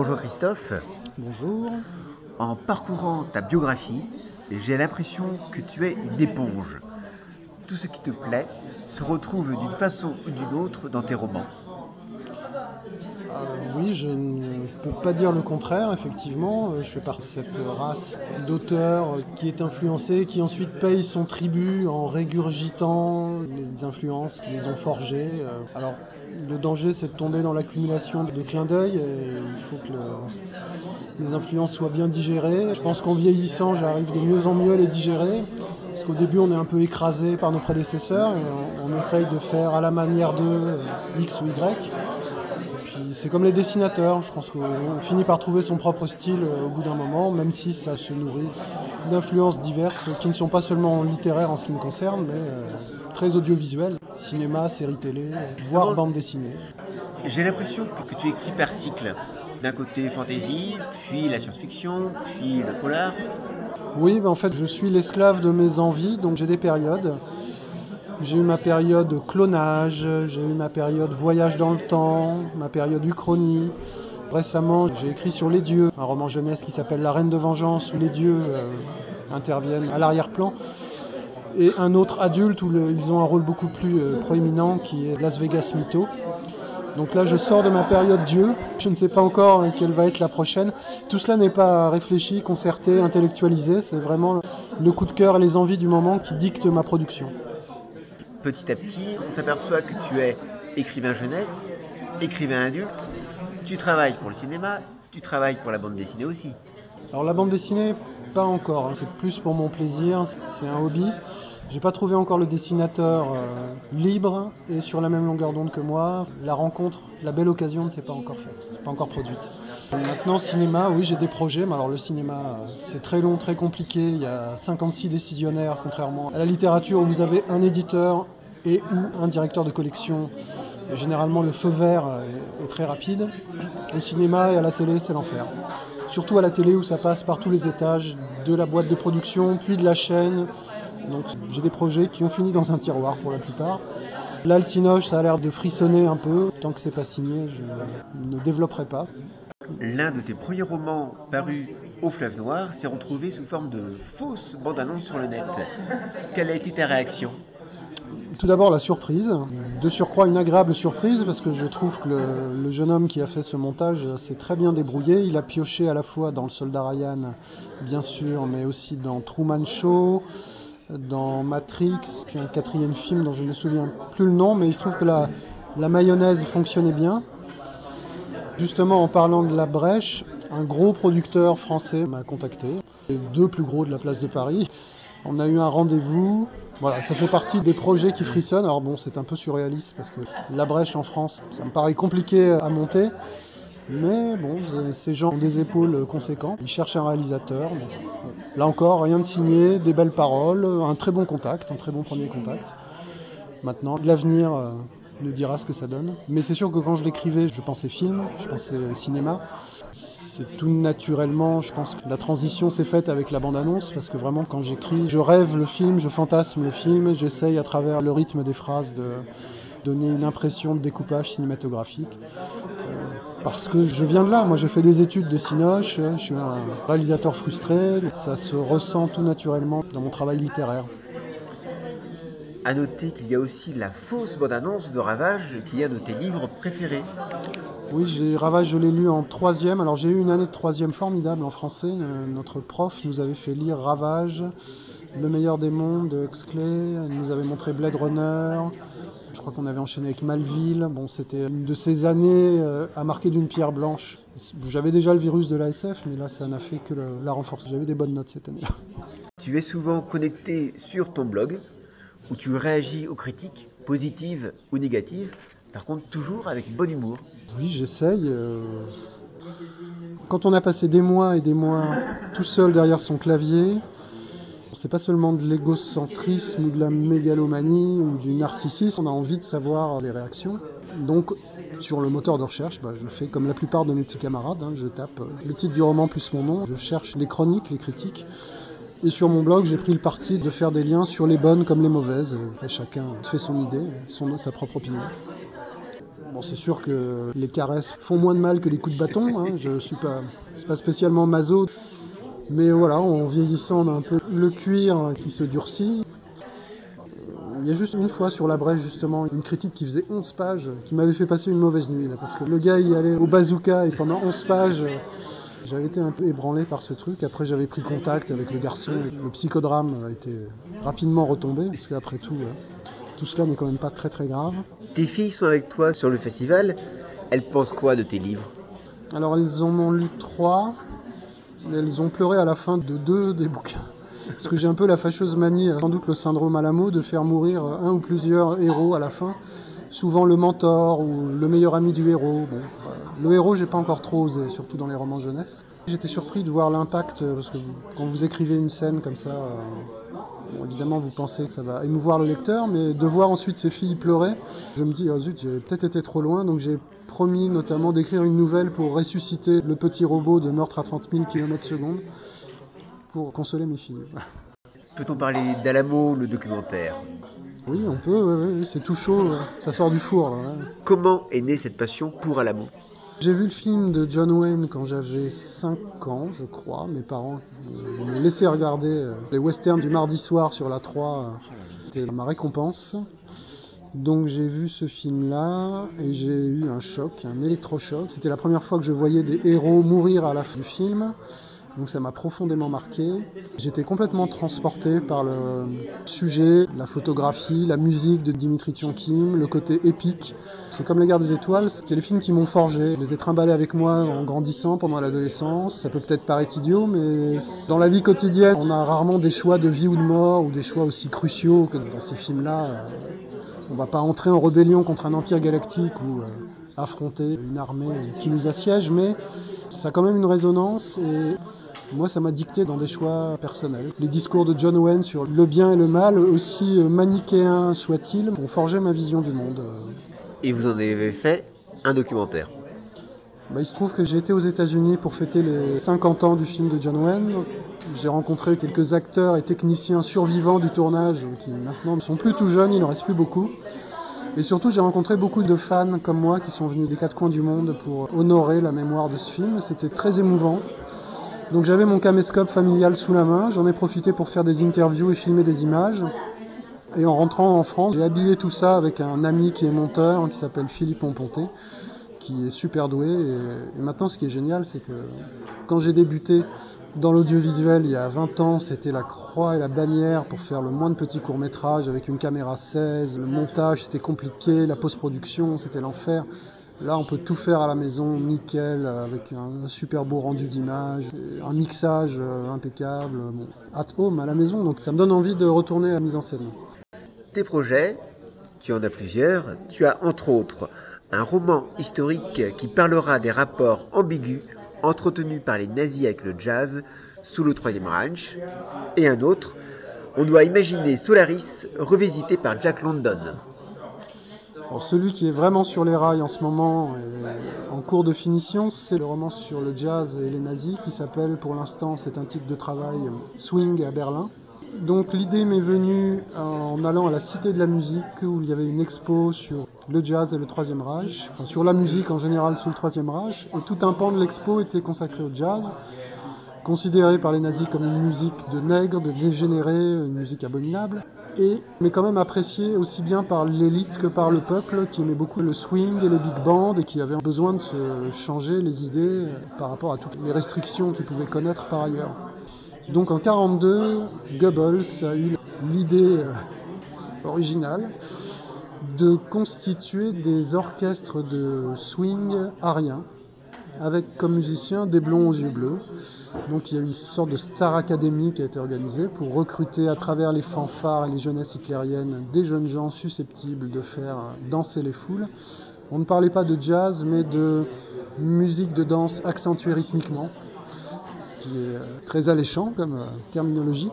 Bonjour Christophe. Bonjour. En parcourant ta biographie, j'ai l'impression que tu es une éponge. Tout ce qui te plaît se retrouve d'une façon ou d'une autre dans tes romans. Euh, oui, je ne peux pas dire le contraire, effectivement. Euh, je fais partie de cette race d'auteurs qui est influencée, qui ensuite paye son tribut en régurgitant les influences qui les ont forgées. Euh, alors, le danger, c'est de tomber dans l'accumulation de clins d'œil. il faut que les influences soient bien digérées. Je pense qu'en vieillissant, j'arrive de mieux en mieux à les digérer. Parce qu'au début, on est un peu écrasé par nos prédécesseurs et on, on essaye de faire à la manière de X ou Y c'est comme les dessinateurs, je pense qu'on finit par trouver son propre style euh, au bout d'un moment, même si ça se nourrit d'influences diverses qui ne sont pas seulement littéraires en ce qui me concerne, mais euh, très audiovisuelles. Cinéma, séries télé, voire bande dessinée. J'ai l'impression que, tu écris par cycle. D'un côté fantasy, puis la science-fiction, puis le polar. Oui, ben en fait, je suis l'esclave de mes envies, donc j'ai des périodes. J'ai eu ma période clonage, j'ai eu ma période voyage dans le temps, ma période uchronie. Récemment, j'ai écrit sur les dieux, un roman jeunesse qui s'appelle La Reine de Vengeance, où les dieux euh, interviennent à l'arrière-plan. Et un autre adulte où ils ont un rôle beaucoup plus euh, proéminent qui est Las Vegas Mytho. Donc là, je sors de ma période Dieu. Je ne sais pas encore quelle va être la prochaine. Tout cela n'est pas réfléchi, concerté, intellectualisé. C'est vraiment le coup de cœur et les envies du moment qui dictent ma production petit à petit, on s'aperçoit que tu es écrivain jeunesse, écrivain adulte, tu travailles pour le cinéma, tu travailles pour la bande dessinée aussi. Alors la bande dessinée, pas encore, hein. c'est plus pour mon plaisir, c'est un hobby. J'ai pas trouvé encore le dessinateur euh, libre et sur la même longueur d'onde que moi. La rencontre, la belle occasion ne s'est pas encore faite, c'est pas encore produite. Maintenant cinéma, oui j'ai des projets, mais alors le cinéma euh, c'est très long, très compliqué, il y a 56 décisionnaires contrairement à la littérature où vous avez un éditeur et ou un directeur de collection. généralement le feu vert est, très rapide. Au cinéma et à la télé c'est l'enfer surtout à la télé où ça passe par tous les étages de la boîte de production, puis de la chaîne, donc j'ai des projets qui ont fini dans un tiroir pour la plupart. Là, le Cinoche, ça a l'air de frissonner un peu. Tant que c'est pas signé, je ne développerai pas. L'un de tes premiers romans parus au Fleuve Noir s'est retrouvé sous forme de fausse bande-annonce sur le net. Quelle a été ta réaction? Tout d'abord la surprise, de surcroît une agréable surprise parce que je trouve que le, jeune homme qui a fait ce montage s'est très bien débrouillé. Il a pioché à la fois dans le soldat Ryan, bien sûr, mais aussi dans Truman Show, dans Matrix, puis un quatrième film dont je ne me souviens plus le nom, mais il se trouve que la mayonnaise fonctionnait bien. Justement, en parlant de la brèche, un gros producteur français m'a contacté, les deux plus gros de la place de Paris. On a eu un rendez-vous. Voilà, ça fait partie des projets qui frissonnent. Alors bon, c'est un peu surréaliste parce que la brèche en France, ça me paraît compliqué à monter. Mais bon, ces gens ont des épaules conséquentes. Ils cherchent un réalisateur. Là encore, rien de signé, des belles paroles, un très bon contact, un très bon premier contact. Maintenant, l'avenir nous dira ce que ça donne. Mais c'est sûr que quand je l'écrivais, je pensais film, je pensais cinéma. C'est tout naturellement, je pense que la transition s'est faite avec la bande-annonce, parce que vraiment quand j'écris, je rêve le film, je fantasme le film, j'essaye à travers le rythme des phrases de donner une impression de découpage cinématographique. Euh, parce que je viens de là, moi j'ai fait des études de Cinoche, je suis un réalisateur frustré, ça se ressent tout naturellement dans mon travail littéraire. À noter qu'il y a aussi la fausse bande-annonce de Ravage qui est un de tes livres préférés. Oui, j'ai Ravage, je l'ai lu en troisième. Alors j'ai eu une année de troisième formidable en français. Euh, notre prof nous avait fait lire Ravage, Le meilleur des mondes de Huxley, il nous avait montré Blade Runner, je crois qu'on avait enchaîné avec Malville. Bon, c'était une de ces années euh, à marquer d'une pierre blanche. J'avais déjà le virus de l'ASF, mais là, ça n'a fait que la renforcer. J'avais des bonnes notes cette année-là. Tu es souvent connecté sur ton blog, où tu réagis aux critiques, positives ou négatives, par contre toujours avec bon humour. Oui, j'essaye. Euh, quand on a passé des mois et des mois tout seul derrière son clavier, c'est pas seulement de l'égocentrisme ou de la mégalomanie ou du narcissisme, on a envie de savoir les réactions. Donc, sur le moteur de recherche, bah, je fais comme la plupart de mes petits camarades, hein, je tape le titre du roman plus mon nom, je cherche les chroniques, les critiques. Et sur mon blog, j'ai pris le parti de faire des liens sur les bonnes comme les mauvaises. Et chacun fait son idée, son, sa propre opinion. Bon, c'est sûr que les caresses font moins de mal que les coups de bâton. Hein. Je suis pas, c'est pas spécialement maso. Mais voilà, en vieillissant, on a un peu le cuir qui se durcit. Il y a juste une fois sur la brèche, justement, une critique qui faisait 11 pages, qui m'avait fait passer une mauvaise nuit. Parce que le gars, il allait au bazooka et pendant 11 pages, j'avais été un peu ébranlé par ce truc. Après, j'avais pris contact avec le garçon. Le psychodrame a été rapidement retombé, parce qu'après tout, tout cela n'est quand même pas très très grave. Tes filles sont avec toi sur le festival. Elles pensent quoi de tes livres? Alors, elles en ont lu trois. Elles ont pleuré à la fin de deux des bouquins. Parce que j'ai un peu la fâcheuse manie, sans doute le syndrome Alamo, de faire mourir un ou plusieurs héros à la fin. Souvent le mentor ou le meilleur ami du héros. Bon, le héros, j'ai pas encore trop osé, surtout dans les romans jeunesse. J'étais surpris de voir l'impact, parce que quand vous écrivez une scène comme ça, bon, évidemment vous pensez que ça va émouvoir le lecteur, mais de voir ensuite ces filles pleurer, je me dis, oh zut, j'ai peut-être été trop loin, donc j'ai promis notamment d'écrire une nouvelle pour ressusciter le petit robot de meurtre à 30 000 km secondes pour consoler mes filles. Peut-on parler d'Alamo, le documentaire? Oui, on peut, c'est tout chaud, ça sort du four. Là, Comment est née cette passion pour Alamo J'ai vu le film de John Wayne quand j'avais 5 ans, je crois. Mes parents me laissaient regarder les westerns du mardi soir sur la 3. C'était ma récompense. Donc j'ai vu ce film-là et j'ai eu un choc, un électrochoc. C'était la première fois que je voyais des héros mourir à la fin du film. Donc ça m'a profondément marqué. J'étais complètement transporté par le sujet, la photographie, la musique de Dimitri Tiankim, le côté épique. C'est comme La guerre des étoiles, c'est les films qui m'ont forgé. Je les ai trimballés avec moi en grandissant pendant l'adolescence. Ça peut peut-être paraître idiot, mais dans la vie quotidienne, on a rarement des choix de vie ou de mort ou des choix aussi cruciaux que dans ces films-là. On va pas entrer en rébellion contre un empire galactique ou affronter une armée qui nous assiège, mais ça a quand même une résonance et moi, ça m'a dicté dans des choix personnels. Les discours de John Wayne sur le bien et le mal, aussi manichéens soient-ils, ont forgé ma vision du monde. Et vous en avez fait un documentaire bah, il se trouve que j'ai été aux États-Unis pour fêter les 50 ans du film de John Wayne. J'ai rencontré quelques acteurs et techniciens survivants du tournage qui maintenant ne sont plus tout jeunes, il n'en reste plus beaucoup. Et surtout, j'ai rencontré beaucoup de fans comme moi qui sont venus des quatre coins du monde pour honorer la mémoire de ce film. C'était très émouvant. Donc j'avais mon caméscope familial sous la main, j'en ai profité pour faire des interviews et filmer des images. Et en rentrant en France, j'ai habillé tout ça avec un ami qui est monteur, qui s'appelle Philippe Pomponté, qui est super doué. Et, maintenant, ce qui est génial, c'est que quand j'ai débuté dans l'audiovisuel il y a 20 ans, c'était la croix et la bannière pour faire le moins de petits courts-métrages avec une caméra 16. Le montage, c'était compliqué, la post-production, c'était l'enfer. Là, on peut tout faire à la maison, nickel, avec un super beau rendu d'image, un mixage impeccable, bon, at home, à la maison. Donc ça me donne envie de retourner à la mise en scène. Tes projets, tu en as plusieurs. Tu as entre autres un roman historique qui parlera des rapports ambigus entretenus par les nazis avec le jazz sous le Troisième Reich. Et un autre, on doit imaginer Solaris revisité par Jack London. Alors celui qui est vraiment sur les rails en ce moment, et en cours de finition, c'est le roman sur le jazz et les nazis qui s'appelle pour l'instant, c'est un titre de travail, Swing à Berlin. Donc l'idée m'est venue en allant à la Cité de la Musique où il y avait une expo sur le jazz et le Troisième Reich, enfin, sur la musique en général sous le Troisième Reich, et tout un pan de l'expo était consacré au jazz considéré par les nazis comme une musique de nègre, de dégénéré, une musique abominable, et, mais quand même apprécié aussi bien par l'élite que par le peuple qui aimait beaucoup le swing et les big bands et qui avait besoin de se changer les idées par rapport à toutes les restrictions qu'ils pouvaient connaître par ailleurs. Donc en 1942, Goebbels a eu l'idée originale de constituer des orchestres de swing ariens avec comme musiciens des blonds aux yeux bleus. Donc il y a une sorte de Star Academy qui a été organisée pour recruter à travers les fanfares et les jeunesses hitlériennes des jeunes gens susceptibles de faire danser les foules. On ne parlait pas de jazz mais de musique de danse accentuée rythmiquement, ce qui est très alléchant comme terminologie.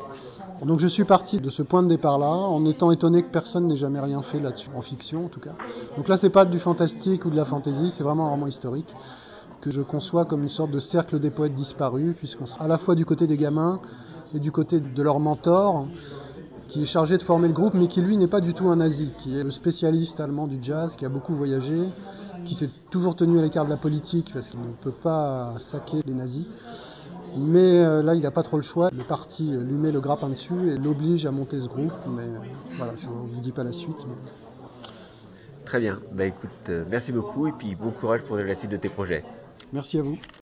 Donc je suis parti de ce point de départ-là, en étant étonné que personne n'ait jamais rien fait là-dessus, en fiction en tout cas. Donc là c'est pas du fantastique ou de la fantaisie, c'est vraiment un roman historique que je conçois comme une sorte de cercle des poètes disparus, puisqu'on sera à la fois du côté des gamins et du côté de leur mentor, qui est chargé de former le groupe, mais qui lui n'est pas du tout un nazi, qui est le spécialiste allemand du jazz, qui a beaucoup voyagé qui s'est toujours tenu à l'écart de la politique parce qu'il ne peut pas saquer les nazis. Mais euh, là, il n'a pas trop le choix. Le parti lui met le grappin dessus et l'oblige à monter ce groupe. Mais euh, voilà, je ne vous dis pas la suite. Très bien. Bah écoute, euh, merci beaucoup et puis bon courage pour la suite de tes projets. Merci à vous.